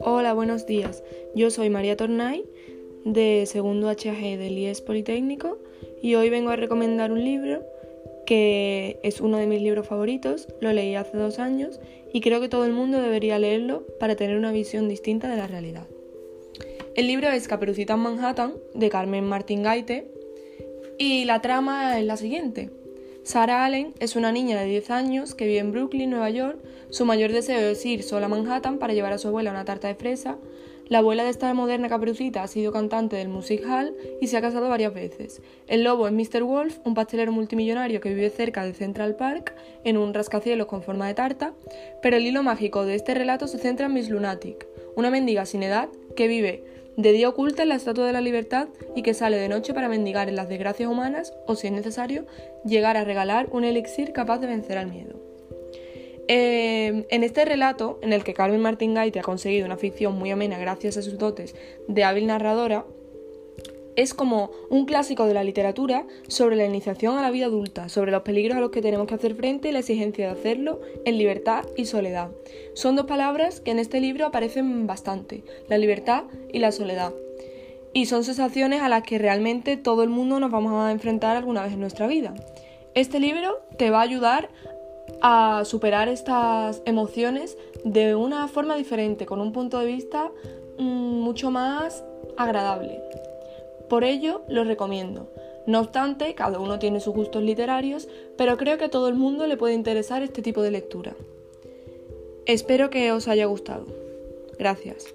Hola, buenos días. Yo soy María Tornay, de segundo HG del IES Politécnico, y hoy vengo a recomendar un libro que es uno de mis libros favoritos, lo leí hace dos años y creo que todo el mundo debería leerlo para tener una visión distinta de la realidad. El libro es Caperucita en Manhattan, de Carmen Martín Gaite, y la trama es la siguiente. Sarah Allen es una niña de 10 años que vive en Brooklyn, Nueva York. Su mayor deseo es ir sola a Manhattan para llevar a su abuela una tarta de fresa. La abuela de esta moderna caperucita ha sido cantante del Music Hall y se ha casado varias veces. El lobo es Mr. Wolf, un pastelero multimillonario que vive cerca de Central Park, en un rascacielos con forma de tarta. Pero el hilo mágico de este relato se centra en Miss Lunatic, una mendiga sin edad que vive de día oculta en la Estatua de la Libertad y que sale de noche para mendigar en las desgracias humanas o, si es necesario, llegar a regalar un elixir capaz de vencer al miedo. Eh, en este relato, en el que Carmen Martín Gaite ha conseguido una ficción muy amena gracias a sus dotes de hábil narradora, es como un clásico de la literatura sobre la iniciación a la vida adulta, sobre los peligros a los que tenemos que hacer frente y la exigencia de hacerlo en libertad y soledad. Son dos palabras que en este libro aparecen bastante, la libertad y la soledad. Y son sensaciones a las que realmente todo el mundo nos vamos a enfrentar alguna vez en nuestra vida. Este libro te va a ayudar a superar estas emociones de una forma diferente, con un punto de vista mm, mucho más agradable. Por ello, lo recomiendo. No obstante, cada uno tiene sus gustos literarios, pero creo que a todo el mundo le puede interesar este tipo de lectura. Espero que os haya gustado. Gracias.